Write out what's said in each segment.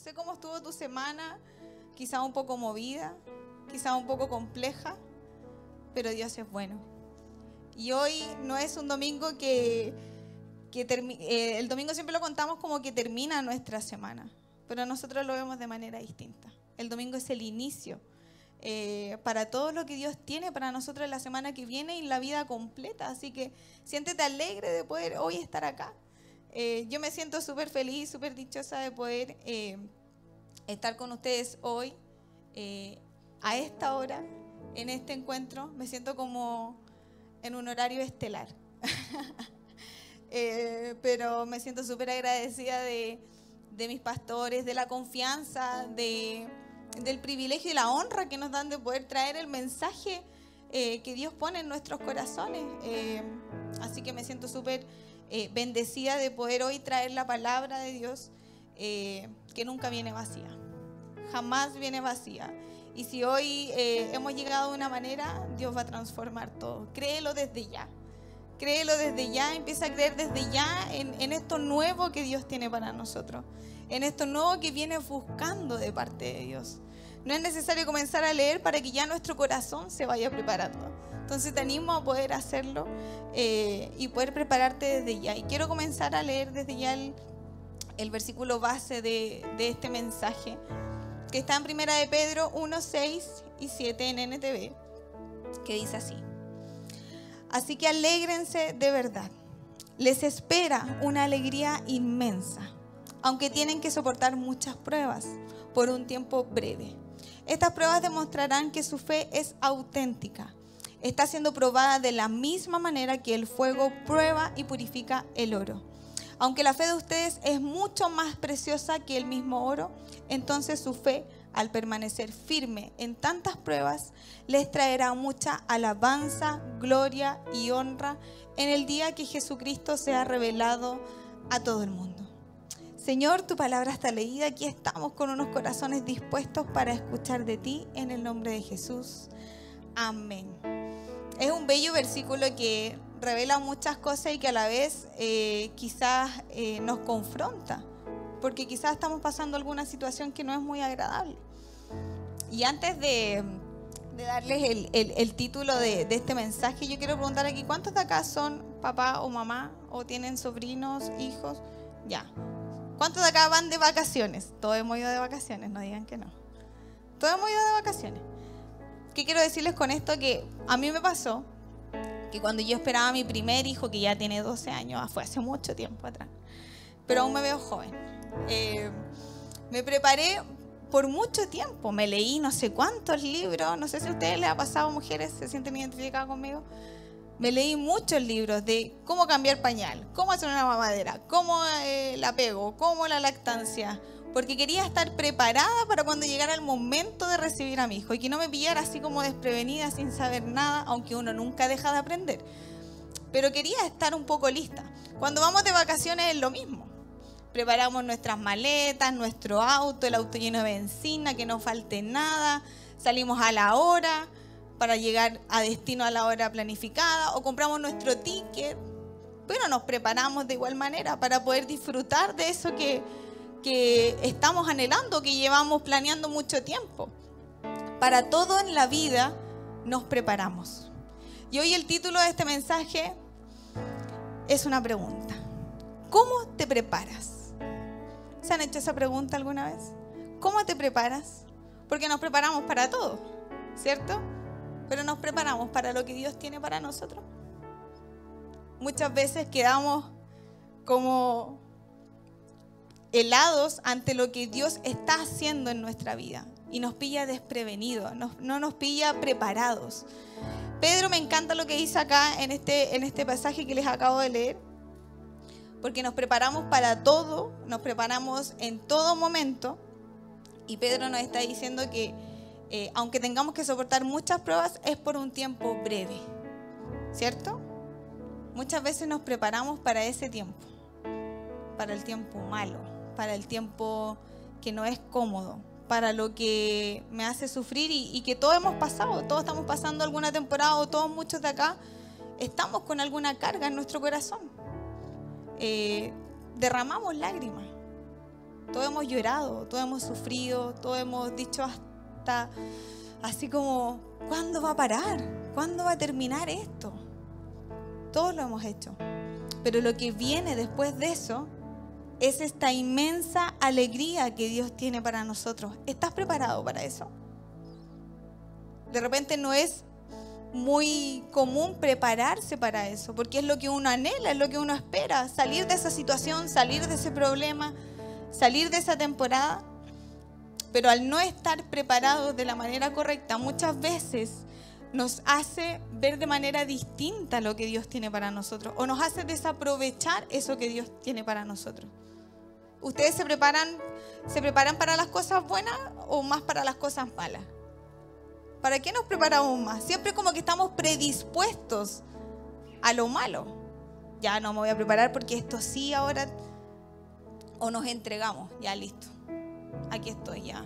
sé cómo estuvo tu semana, quizá un poco movida, quizá un poco compleja, pero Dios es bueno. Y hoy no es un domingo que, eh, el domingo siempre lo contamos como que termina nuestra semana, pero nosotros lo vemos de manera distinta. El domingo es el inicio eh, para todo lo que Dios tiene para nosotros la semana que viene y la vida completa. Así que siéntete alegre de poder hoy estar acá. Eh, yo me siento súper feliz, súper dichosa de poder eh, estar con ustedes hoy, a esta hora, en este encuentro. Me siento como en un horario estelar. pero me siento súper agradecida de, mis pastores, de la confianza, de del privilegio y la honra que nos dan de poder traer el mensaje eh, que Dios pone en nuestros corazones. Eh, así que me siento súper eh, bendecida de poder hoy traer la palabra de Dios que nunca viene vacía. Jamás viene vacía. Y si hoy hemos llegado de una manera, Dios va a transformar todo. Créelo desde ya. Créelo desde ya, empieza a creer desde ya en, en esto nuevo que Dios tiene para nosotros en esto nuevo que viene buscando de parte de Dios. No es necesario comenzar a leer para que ya nuestro corazón se vaya preparando. Entonces te animo a poder hacerlo eh, y poder prepararte desde ya. Y quiero comenzar a leer desde ya el, versículo base de, de, este mensaje, que está en Primera de Pedro 1, 6 y 7 en NTV, que dice así. Así que alégrense de verdad. Les espera una alegría inmensa aunque tienen que soportar muchas pruebas por un tiempo breve. Estas pruebas demostrarán que su fe es auténtica. Está siendo probada de la misma manera que el fuego prueba y purifica el oro. Aunque la fe de ustedes es mucho más preciosa que el mismo oro, entonces su fe, al permanecer firme en tantas pruebas, les traerá mucha alabanza, gloria y honra en el día que Jesucristo sea revelado a todo el mundo. Señor, tu palabra está leída. Aquí estamos con unos corazones dispuestos para escuchar de ti en el nombre de Jesús. Amén. Es un bello versículo que revela muchas cosas y que a la vez eh, quizás eh, nos confronta, porque quizás estamos pasando alguna situación que no es muy agradable. Y antes de, darles el, título de, de, este mensaje, yo quiero preguntar aquí, ¿cuántos de acá son papá o mamá o tienen sobrinos, hijos? Ya, ¿Cuántos de acá van de vacaciones? Todos hemos ido de vacaciones, no digan que no. Todos hemos ido de vacaciones. ¿Qué quiero decirles con esto? Que a mí me pasó que cuando yo esperaba a mi primer hijo, que ya tiene 12 años, fue hace mucho tiempo atrás, pero aún me veo joven, eh, me preparé por mucho tiempo, me leí no sé cuántos libros, no sé si a ustedes les ha pasado, mujeres, se sienten identificadas conmigo, me leí muchos libros de cómo cambiar pañal, cómo hacer una mamadera, cómo eh, la pego, cómo la lactancia, porque quería estar preparada para cuando llegara el momento de recibir a mi hijo y que no me pillara así como desprevenida sin saber nada, aunque uno nunca deja de aprender. Pero quería estar un poco lista. Cuando vamos de vacaciones es lo mismo. Preparamos nuestras maletas, nuestro auto, el auto lleno de benzina, que no falte nada, salimos a la hora, para llegar a destino a la hora planificada o compramos nuestro ticket, pero nos preparamos de igual manera para poder disfrutar de eso que, que estamos anhelando, que llevamos planeando mucho tiempo. Para todo en la vida nos preparamos. Y hoy el título de este mensaje es una pregunta. ¿Cómo te preparas? ¿Se han hecho esa pregunta alguna vez? ¿Cómo te preparas? Porque nos preparamos para todo, ¿cierto? pero nos preparamos para lo que Dios tiene para nosotros. Muchas veces quedamos como helados ante lo que Dios está haciendo en nuestra vida y nos pilla desprevenidos, no nos pilla preparados. Pedro me encanta lo que dice acá en este, en este pasaje que les acabo de leer, porque nos preparamos para todo, nos preparamos en todo momento, y Pedro nos está diciendo que eh, aunque tengamos que soportar muchas pruebas, es por un tiempo breve, ¿cierto? Muchas veces nos preparamos para ese tiempo, para el tiempo malo, para el tiempo que no es cómodo, para lo que me hace sufrir y, que todos hemos pasado, todos estamos pasando alguna temporada o todos muchos de acá estamos con alguna carga en nuestro corazón. Eh, derramamos lágrimas, todos hemos llorado, todos hemos sufrido, todos hemos dicho hasta así como, ¿cuándo va a parar? ¿Cuándo va a terminar esto? Todos lo hemos hecho. Pero lo que viene después de eso es esta inmensa alegría que Dios tiene para nosotros. ¿Estás preparado para eso? De repente no es muy común prepararse para eso, porque es lo que uno anhela, es lo que uno espera, salir de esa situación, salir de ese problema, salir de esa temporada. Pero al no estar preparados de la manera correcta, muchas veces nos hace ver de manera distinta lo que Dios tiene para nosotros o nos hace desaprovechar eso que Dios tiene para nosotros. ¿Ustedes se preparan, se preparan para las cosas buenas o más para las cosas malas? ¿Para qué nos preparamos más? Siempre como que estamos predispuestos a lo malo. Ya no me voy a preparar porque esto sí ahora o nos entregamos, ya listo. Aquí estoy ya.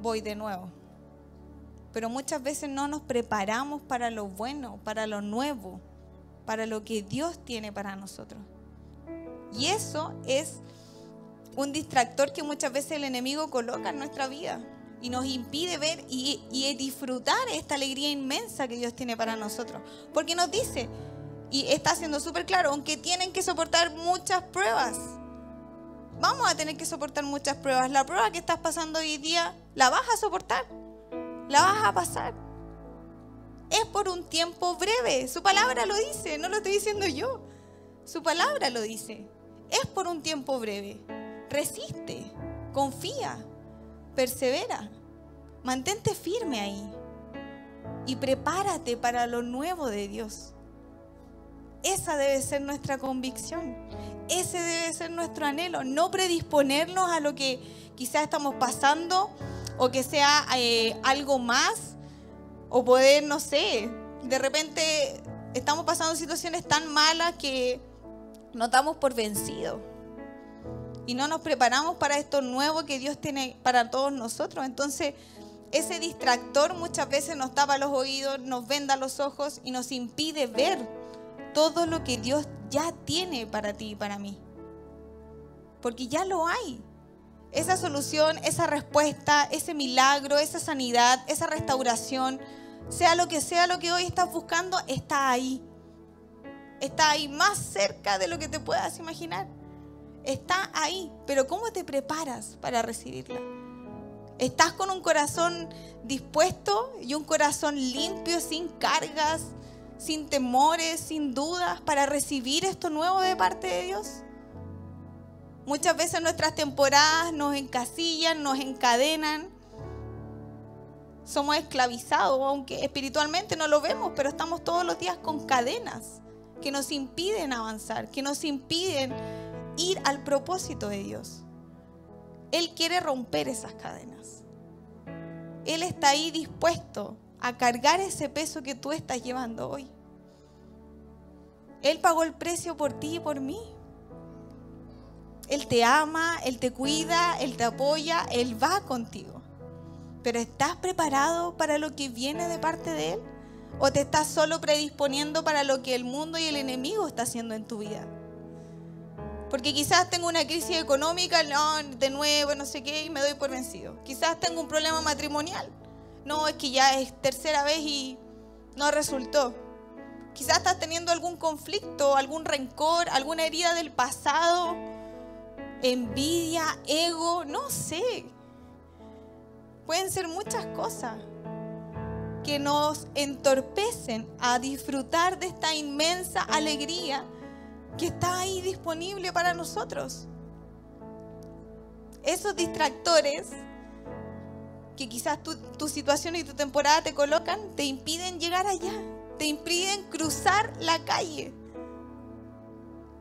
Voy de nuevo. Pero muchas veces no nos preparamos para lo bueno, para lo nuevo, para lo que Dios tiene para nosotros. Y eso es un distractor que muchas veces el enemigo coloca en nuestra vida y nos impide ver y, disfrutar esta alegría inmensa que Dios tiene para nosotros. Porque nos dice, y está siendo súper claro, aunque tienen que soportar muchas pruebas, vamos a tener que soportar muchas pruebas. La prueba que estás pasando hoy día, la vas a soportar, la vas a pasar. Es por un tiempo breve, su palabra lo dice, no lo estoy diciendo yo, su palabra lo dice. Es por un tiempo breve. Resiste, confía, persevera, mantente firme ahí y prepárate para lo nuevo de Dios. Esa debe ser nuestra convicción, ese debe ser nuestro anhelo, no predisponernos a lo que quizás estamos pasando o que sea eh, algo más o poder, no sé, de repente estamos pasando situaciones tan malas que nos damos por vencidos y no nos preparamos para esto nuevo que Dios tiene para todos nosotros. Entonces, ese distractor muchas veces nos tapa los oídos, nos venda los ojos y nos impide ver todo lo que Dios ya tiene para ti y para mí. Porque ya lo hay. Esa solución, esa respuesta, ese milagro, esa sanidad, esa restauración, sea lo que sea lo que hoy estás buscando, está ahí. Está ahí más cerca de lo que te puedas imaginar está ahí, pero ¿cómo te preparas para recibirla? ¿Estás con un corazón dispuesto y un corazón limpio, sin cargas, sin temores, sin dudas, para recibir esto nuevo de parte de Dios? Muchas veces nuestras temporadas nos encasillan, nos encadenan. Somos esclavizados, aunque espiritualmente no lo vemos, pero estamos todos los días con cadenas que nos impiden avanzar, que nos impiden ir al propósito de Dios. Él quiere romper esas cadenas. Él está ahí dispuesto a cargar ese peso que tú estás llevando hoy. Él pagó el precio por ti y por mí. Él te ama, Él te cuida, Él te apoya, Él va contigo. Pero ¿estás preparado para lo que viene de parte de Él? ¿O te estás solo predisponiendo para lo que el mundo y el enemigo está haciendo en tu vida? Porque quizás tengo una crisis económica, no, de nuevo, no sé qué, y me doy por vencido. Quizás tengo un problema matrimonial. No, es que ya es tercera vez y no resultó. Quizás estás teniendo algún conflicto, algún rencor, alguna herida del pasado, envidia, ego, no sé. Pueden ser muchas cosas que nos entorpecen a disfrutar de esta inmensa alegría que está ahí disponible para nosotros. Esos distractores que quizás tu, situación y tu temporada te colocan, te impiden llegar allá, te impiden cruzar la calle,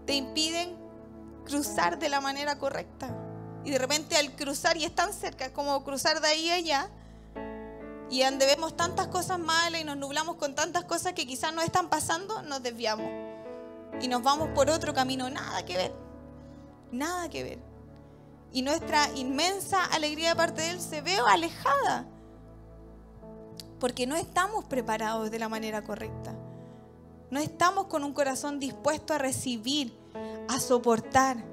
te impiden cruzar de la manera correcta. Y de repente al cruzar y es tan cerca como cruzar de ahí a allá, y donde vemos tantas cosas malas y nos nublamos con tantas cosas que quizás no están pasando, nos desviamos y nos vamos por otro camino, nada que ver, nada que ver. Y nuestra inmensa alegría de parte de Él se ve alejada, porque no estamos preparados de la manera correcta. No estamos con un corazón dispuesto a recibir, a soportar,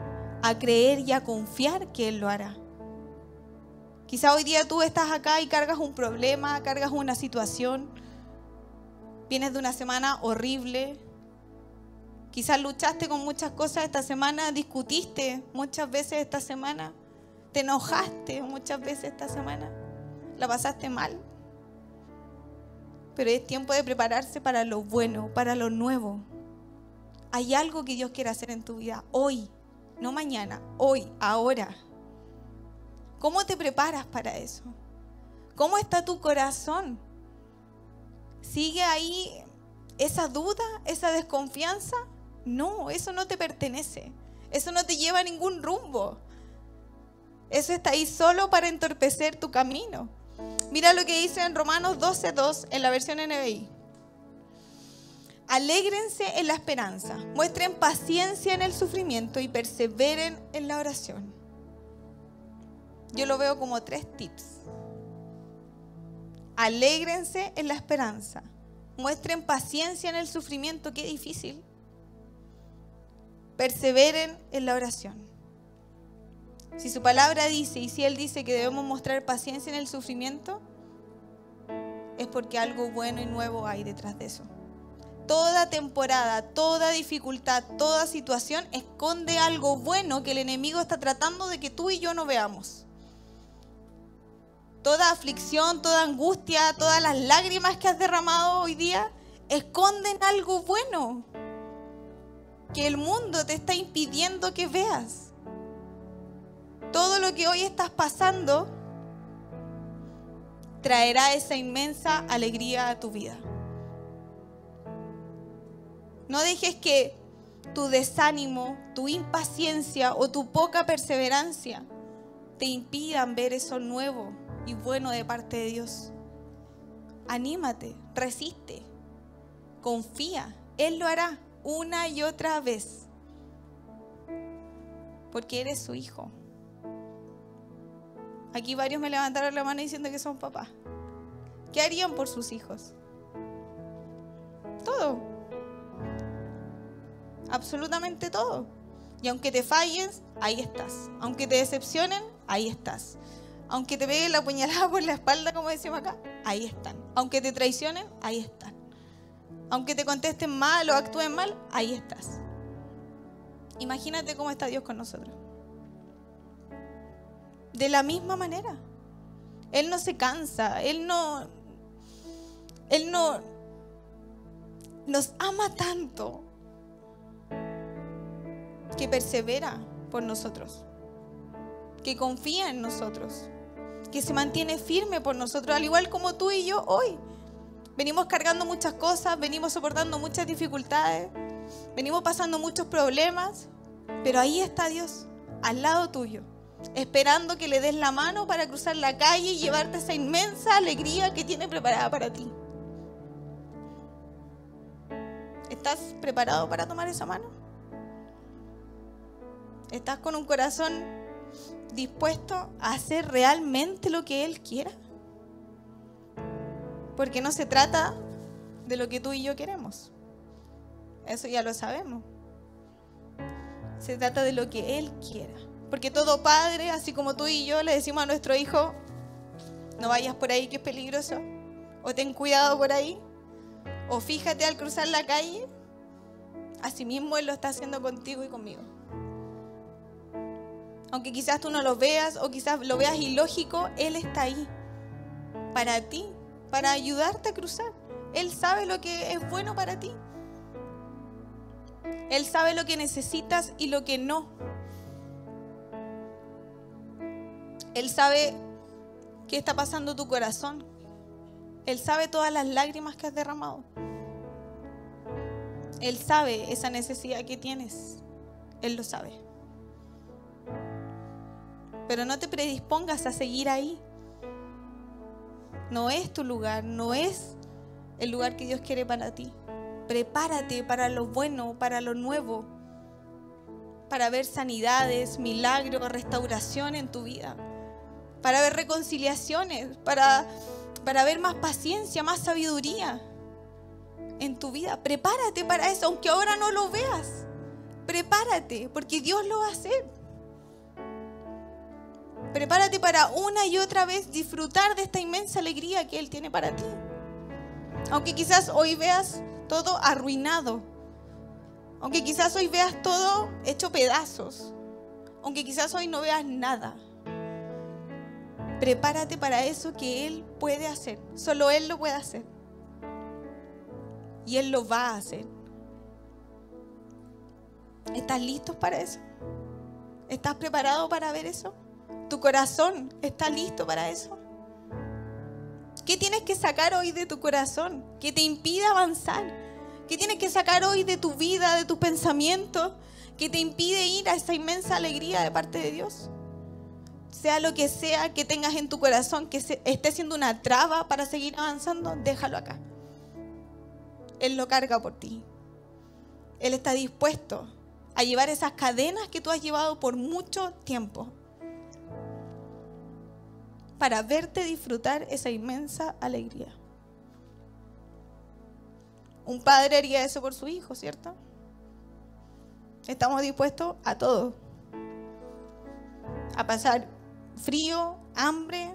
a creer y a confiar que Él lo hará. Quizá hoy día tú estás acá y cargas un problema, cargas una situación, vienes de una semana horrible, quizás luchaste con muchas cosas esta semana, discutiste muchas veces esta semana, te enojaste muchas veces esta semana, la pasaste mal. Pero es tiempo de prepararse para lo bueno, para lo nuevo. Hay algo que Dios quiere hacer en tu vida hoy, no mañana, hoy, ahora. ¿Cómo te preparas para eso? ¿Cómo está tu corazón? ¿Sigue ahí esa duda, esa desconfianza? No, eso no te pertenece. Eso no te lleva a ningún rumbo. Eso está ahí solo para entorpecer tu camino. Mira lo que dice en Romanos 12.2 en la versión NBI. Alégrense en la esperanza, muestren paciencia en el sufrimiento y perseveren en la oración. Yo lo veo como tres tips. Alégrense en la esperanza, muestren paciencia en el sufrimiento, qué difícil. Perseveren en la oración. Si su palabra dice y si Él dice que debemos mostrar paciencia en el sufrimiento, es porque algo bueno y nuevo hay detrás de eso. Toda temporada, toda dificultad, toda situación esconde algo bueno que el enemigo está tratando de que tú y yo no veamos. Toda aflicción, toda angustia, todas las lágrimas que has derramado hoy día esconden algo bueno que el mundo te está impidiendo que veas todo lo que hoy estás pasando traerá esa inmensa alegría a tu vida. No dejes que tu desánimo, tu impaciencia o tu poca perseverancia te impidan ver eso nuevo y bueno de parte de Dios. Anímate, resiste, confía. Él lo hará una y otra vez. Porque eres su hijo. Aquí varios me levantaron la mano diciendo que son papás. ¿Qué harían por sus hijos? Todo. Absolutamente todo. Y aunque te falles, ahí estás. Aunque te decepcionen, ahí estás. Aunque te peguen la puñalada por la espalda, como decimos acá, ahí están. Aunque te traicionen, ahí están. Aunque te contesten mal o actúen mal, ahí estás. Imagínate cómo está Dios con nosotros de la misma manera. Él no se cansa, Él no, Él no nos ama tanto que persevera por nosotros, que confía en nosotros, que se mantiene firme por nosotros, al igual como tú y yo hoy. Venimos cargando muchas cosas, venimos soportando muchas dificultades, venimos pasando muchos problemas, pero ahí está Dios, al lado tuyo esperando que le des la mano para cruzar la calle y llevarte esa inmensa alegría que tiene preparada para ti. ¿Estás preparado para tomar esa mano? ¿Estás con un corazón dispuesto a hacer realmente lo que Él quiera? Porque no se trata de lo que tú y yo queremos. Eso ya lo sabemos. Se trata de lo que Él quiera. Porque todo padre, así como tú y yo, le decimos a nuestro hijo, no vayas por ahí que es peligroso, o ten cuidado por ahí, o fíjate al cruzar la calle, asimismo Él lo está haciendo contigo y conmigo. Aunque quizás tú no lo veas o quizás lo veas ilógico, Él está ahí para ti, para ayudarte a cruzar. Él sabe lo que es bueno para ti. Él sabe lo que necesitas y lo que no. Él sabe qué está pasando tu corazón. Él sabe todas las lágrimas que has derramado. Él sabe esa necesidad que tienes. Él lo sabe. Pero no te predispongas a seguir ahí. No es tu lugar, no es el lugar que Dios quiere para ti. Prepárate para lo bueno, para lo nuevo, para ver sanidades, milagros, restauración en tu vida para ver reconciliaciones, para, para ver más paciencia, más sabiduría en tu vida. Prepárate para eso, aunque ahora no lo veas. Prepárate, porque Dios lo va a hacer. Prepárate para una y otra vez disfrutar de esta inmensa alegría que Él tiene para ti. Aunque quizás hoy veas todo arruinado. Aunque quizás hoy veas todo hecho pedazos. Aunque quizás hoy no veas nada. Prepárate para eso que Él puede hacer. Solo Él lo puede hacer. Y Él lo va a hacer. ¿Estás listos para eso? ¿Estás preparado para ver eso? ¿Tu corazón está listo para eso? ¿Qué tienes que sacar hoy de tu corazón que te impide avanzar? ¿Qué tienes que sacar hoy de tu vida, de tus pensamientos, que te impide ir a esa inmensa alegría de parte de Dios? Sea lo que sea que tengas en tu corazón que esté siendo una traba para seguir avanzando, déjalo acá. Él lo carga por ti. Él está dispuesto a llevar esas cadenas que tú has llevado por mucho tiempo para verte disfrutar esa inmensa alegría. Un padre haría eso por su hijo, ¿cierto? Estamos dispuestos a todo. A pasar frío, hambre,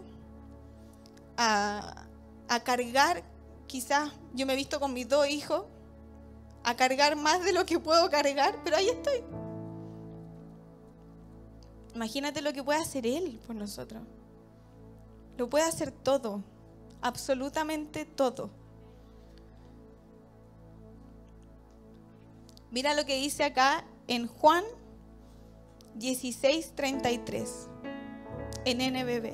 a, a cargar, quizás yo me he visto con mis dos hijos, a cargar más de lo que puedo cargar, pero ahí estoy. Imagínate lo que puede hacer Él por nosotros. Lo puede hacer todo, absolutamente todo. Mira lo que dice acá en Juan 16:33, en NBB.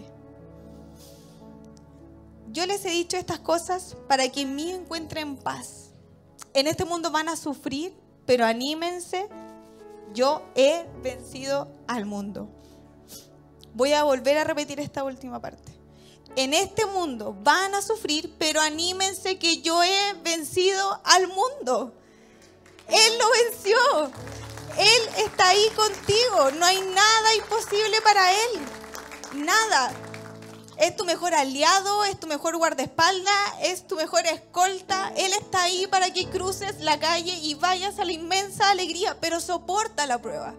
Yo les he dicho estas cosas para que en mí encuentren paz. En este mundo van a sufrir, pero anímense, yo he vencido al mundo. Voy a volver a repetir esta última parte en este mundo van a sufrir, pero anímense que yo he vencido al mundo. Él lo venció. Él está ahí contigo. No hay nada imposible para Él. Nada. Es tu mejor aliado, es tu mejor guardaespaldas, es tu mejor escolta. Él está ahí para que cruces la calle y vayas a la inmensa alegría, pero soporta la prueba.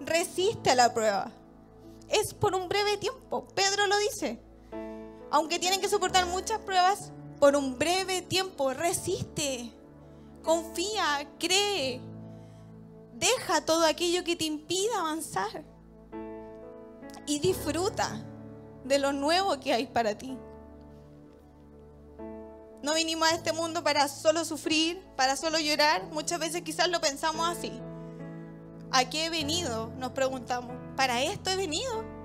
Resiste a la prueba. Es por un breve tiempo. Pedro lo dice aunque tienen que soportar muchas pruebas, por un breve tiempo, resiste, confía, cree, deja todo aquello que te impida avanzar y disfruta de lo nuevo que hay para ti. No vinimos a este mundo para solo sufrir, para solo llorar. Muchas veces quizás lo pensamos así. ¿A qué he venido? Nos preguntamos. ¿Para esto he venido?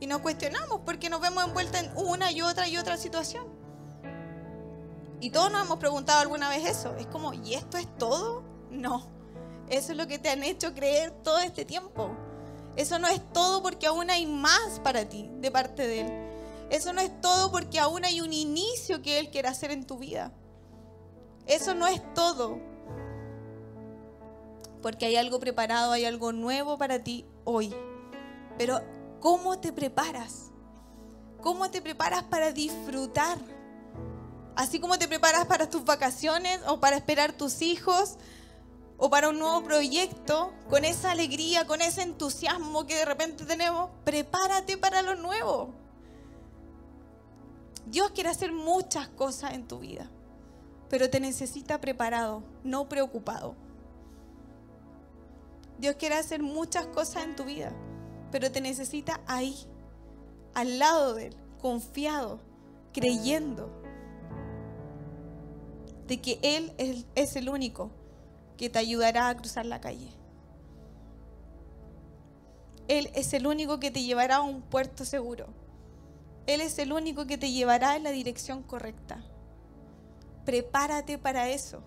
Y nos cuestionamos porque nos vemos envueltos en una y otra y otra situación. Y todos nos hemos preguntado alguna vez eso. Es como, ¿y esto es todo? No. Eso es lo que te han hecho creer todo este tiempo. Eso no es todo porque aún hay más para ti de parte de Él. Eso no es todo porque aún hay un inicio que Él quiere hacer en tu vida. Eso no es todo. Porque hay algo preparado, hay algo nuevo para ti hoy. Pero ¿Cómo te preparas? ¿Cómo te preparas para disfrutar? Así como te preparas para tus vacaciones o para esperar tus hijos o para un nuevo proyecto, con esa alegría, con ese entusiasmo que de repente tenemos, prepárate para lo nuevo. Dios quiere hacer muchas cosas en tu vida, pero te necesita preparado, no preocupado. Dios quiere hacer muchas cosas en tu vida, pero te necesita ahí, al lado de Él, confiado, creyendo de que Él es, el único que te ayudará a cruzar la calle. Él es el único que te llevará a un puerto seguro. Él es el único que te llevará en la dirección correcta. Prepárate para eso.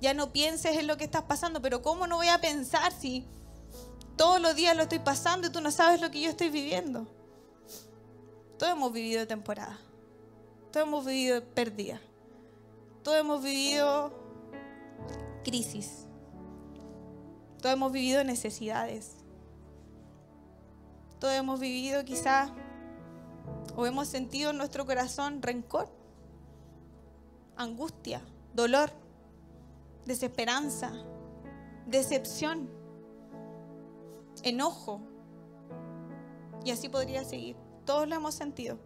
Ya no pienses en lo que estás pasando, pero ¿cómo no voy a pensar si todos los días lo estoy pasando y tú no sabes lo que yo estoy viviendo. Todos hemos vivido temporada. Todos hemos vivido pérdida. Todos hemos vivido crisis. Todos hemos vivido necesidades. Todos hemos vivido quizás o hemos sentido en nuestro corazón rencor, angustia, dolor, desesperanza, decepción enojo. Y así podría seguir. Todos lo hemos sentido.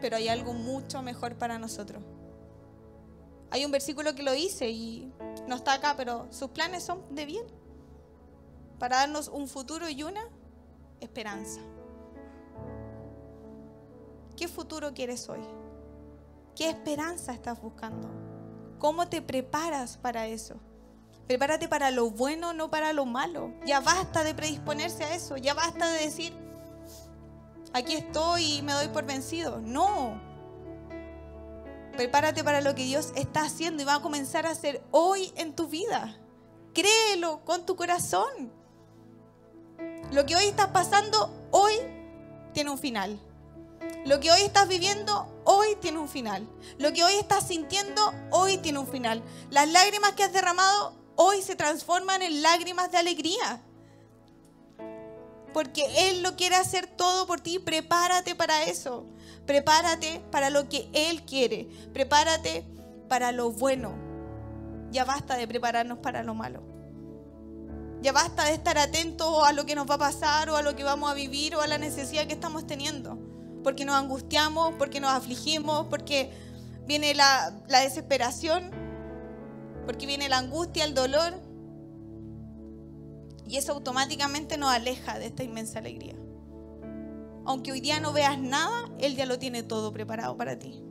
Pero hay algo mucho mejor para nosotros. Hay un versículo que lo dice y no está acá, pero sus planes son de bien. Para darnos un futuro y una esperanza. ¿Qué futuro quieres hoy? ¿Qué esperanza estás buscando? ¿Cómo te preparas para eso? Prepárate para lo bueno, no para lo malo. Ya basta de predisponerse a eso. Ya basta de decir, aquí estoy y me doy por vencido. No. Prepárate para lo que Dios está haciendo y va a comenzar a hacer hoy en tu vida. Créelo con tu corazón. Lo que hoy estás pasando, hoy tiene un final. Lo que hoy estás viviendo, hoy tiene un final. Lo que hoy estás sintiendo, hoy tiene un final. Las lágrimas que has derramado, hoy se transforman en lágrimas de alegría. Porque Él lo quiere hacer todo por ti. Prepárate para eso. Prepárate para lo que Él quiere. Prepárate para lo bueno. Ya basta de prepararnos para lo malo. Ya basta de estar atentos a lo que nos va a pasar o a lo que vamos a vivir o a la necesidad que estamos teniendo porque nos angustiamos, porque nos afligimos, porque viene la, desesperación, porque viene la angustia, el dolor. Y eso automáticamente nos aleja de esta inmensa alegría. Aunque hoy día no veas nada, Él ya lo tiene todo preparado para ti.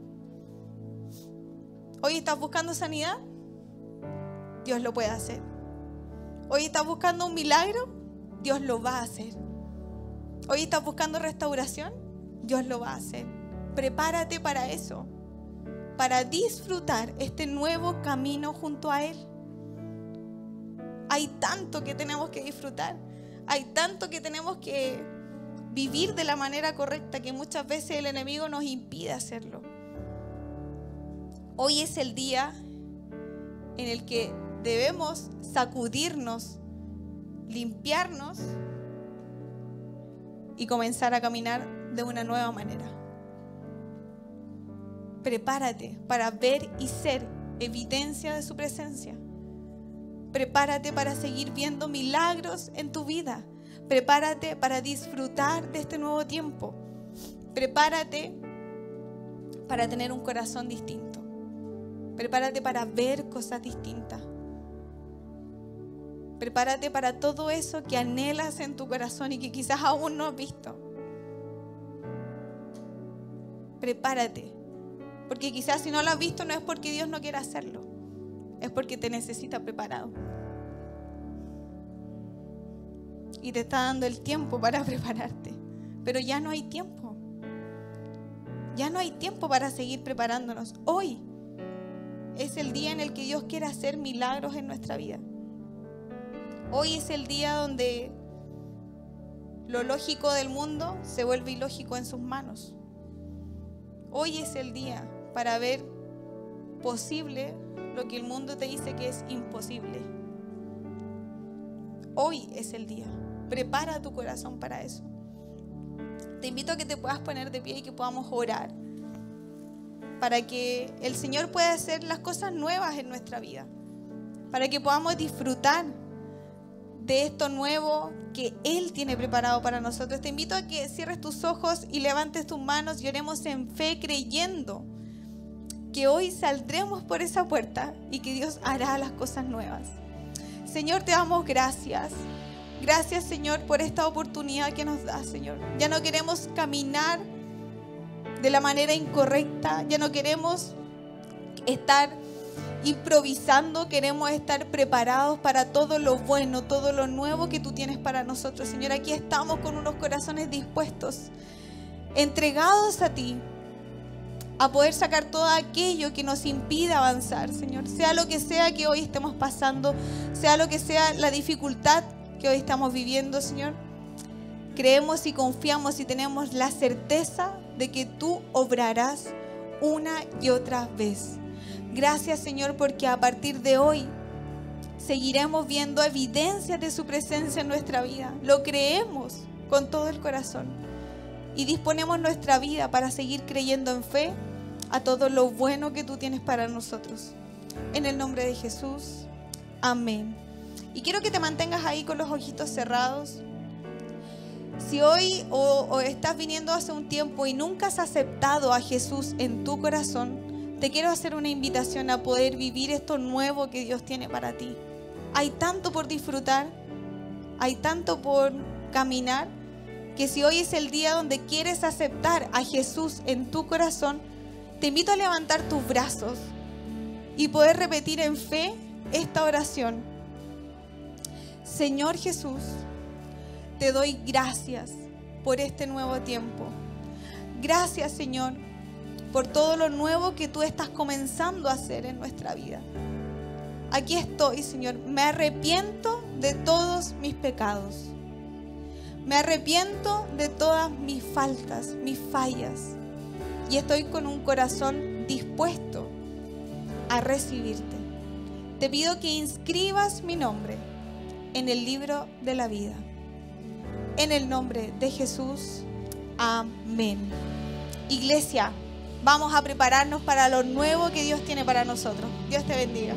Hoy estás buscando sanidad, Dios lo puede hacer. Hoy estás buscando un milagro, Dios lo va a hacer. Hoy estás buscando restauración, Dios lo va a hacer. Prepárate para eso, para disfrutar este nuevo camino junto a Él. Hay tanto que tenemos que disfrutar, hay tanto que tenemos que vivir de la manera correcta que muchas veces el enemigo nos impide hacerlo. Hoy es el día en el que debemos sacudirnos, limpiarnos y comenzar a caminar de una nueva manera. Prepárate para ver y ser evidencia de su presencia. Prepárate para seguir viendo milagros en tu vida. Prepárate para disfrutar de este nuevo tiempo. Prepárate para tener un corazón distinto. Prepárate para ver cosas distintas. Prepárate para todo eso que anhelas en tu corazón y que quizás aún no has visto prepárate. Porque quizás si no lo has visto no es porque Dios no quiera hacerlo, es porque te necesita preparado. Y te está dando el tiempo para prepararte. Pero ya no hay tiempo. Ya no hay tiempo para seguir preparándonos. Hoy es el día en el que Dios quiere hacer milagros en nuestra vida. Hoy es el día donde lo lógico del mundo se vuelve ilógico en sus manos. Hoy es el día para ver posible lo que el mundo te dice que es imposible. Hoy es el día. Prepara tu corazón para eso. Te invito a que te puedas poner de pie y que podamos orar para que el Señor pueda hacer las cosas nuevas en nuestra vida, para que podamos disfrutar de esto nuevo que Él tiene preparado para nosotros. Te invito a que cierres tus ojos y levantes tus manos y oremos en fe creyendo que hoy saldremos por esa puerta y que Dios hará las cosas nuevas. Señor, te damos gracias. Gracias, Señor, por esta oportunidad que nos da, Señor. Ya no queremos caminar de la manera incorrecta, ya no queremos estar improvisando, queremos estar preparados para todo lo bueno, todo lo nuevo que tú tienes para nosotros. Señor, aquí estamos con unos corazones dispuestos, entregados a ti, a poder sacar todo aquello que nos impide avanzar, Señor. Sea lo que sea que hoy estemos pasando, sea lo que sea la dificultad que hoy estamos viviendo, Señor. Creemos y confiamos y tenemos la certeza de que tú obrarás una y otra vez. Gracias Señor porque a partir de hoy seguiremos viendo evidencias de su presencia en nuestra vida. Lo creemos con todo el corazón y disponemos nuestra vida para seguir creyendo en fe a todo lo bueno que tú tienes para nosotros. En el nombre de Jesús, amén. Y quiero que te mantengas ahí con los ojitos cerrados. Si hoy o, estás viniendo hace un tiempo y nunca has aceptado a Jesús en tu corazón, te quiero hacer una invitación a poder vivir esto nuevo que Dios tiene para ti. Hay tanto por disfrutar, hay tanto por caminar, que si hoy es el día donde quieres aceptar a Jesús en tu corazón, te invito a levantar tus brazos y poder repetir en fe esta oración. Señor Jesús, te doy gracias por este nuevo tiempo. Gracias Señor por todo lo nuevo que tú estás comenzando a hacer en nuestra vida. Aquí estoy, Señor. Me arrepiento de todos mis pecados. Me arrepiento de todas mis faltas, mis fallas. Y estoy con un corazón dispuesto a recibirte. Te pido que inscribas mi nombre en el libro de la vida. En el nombre de Jesús. Amén. Iglesia, vamos a prepararnos para lo nuevo que Dios tiene para nosotros. Dios te bendiga.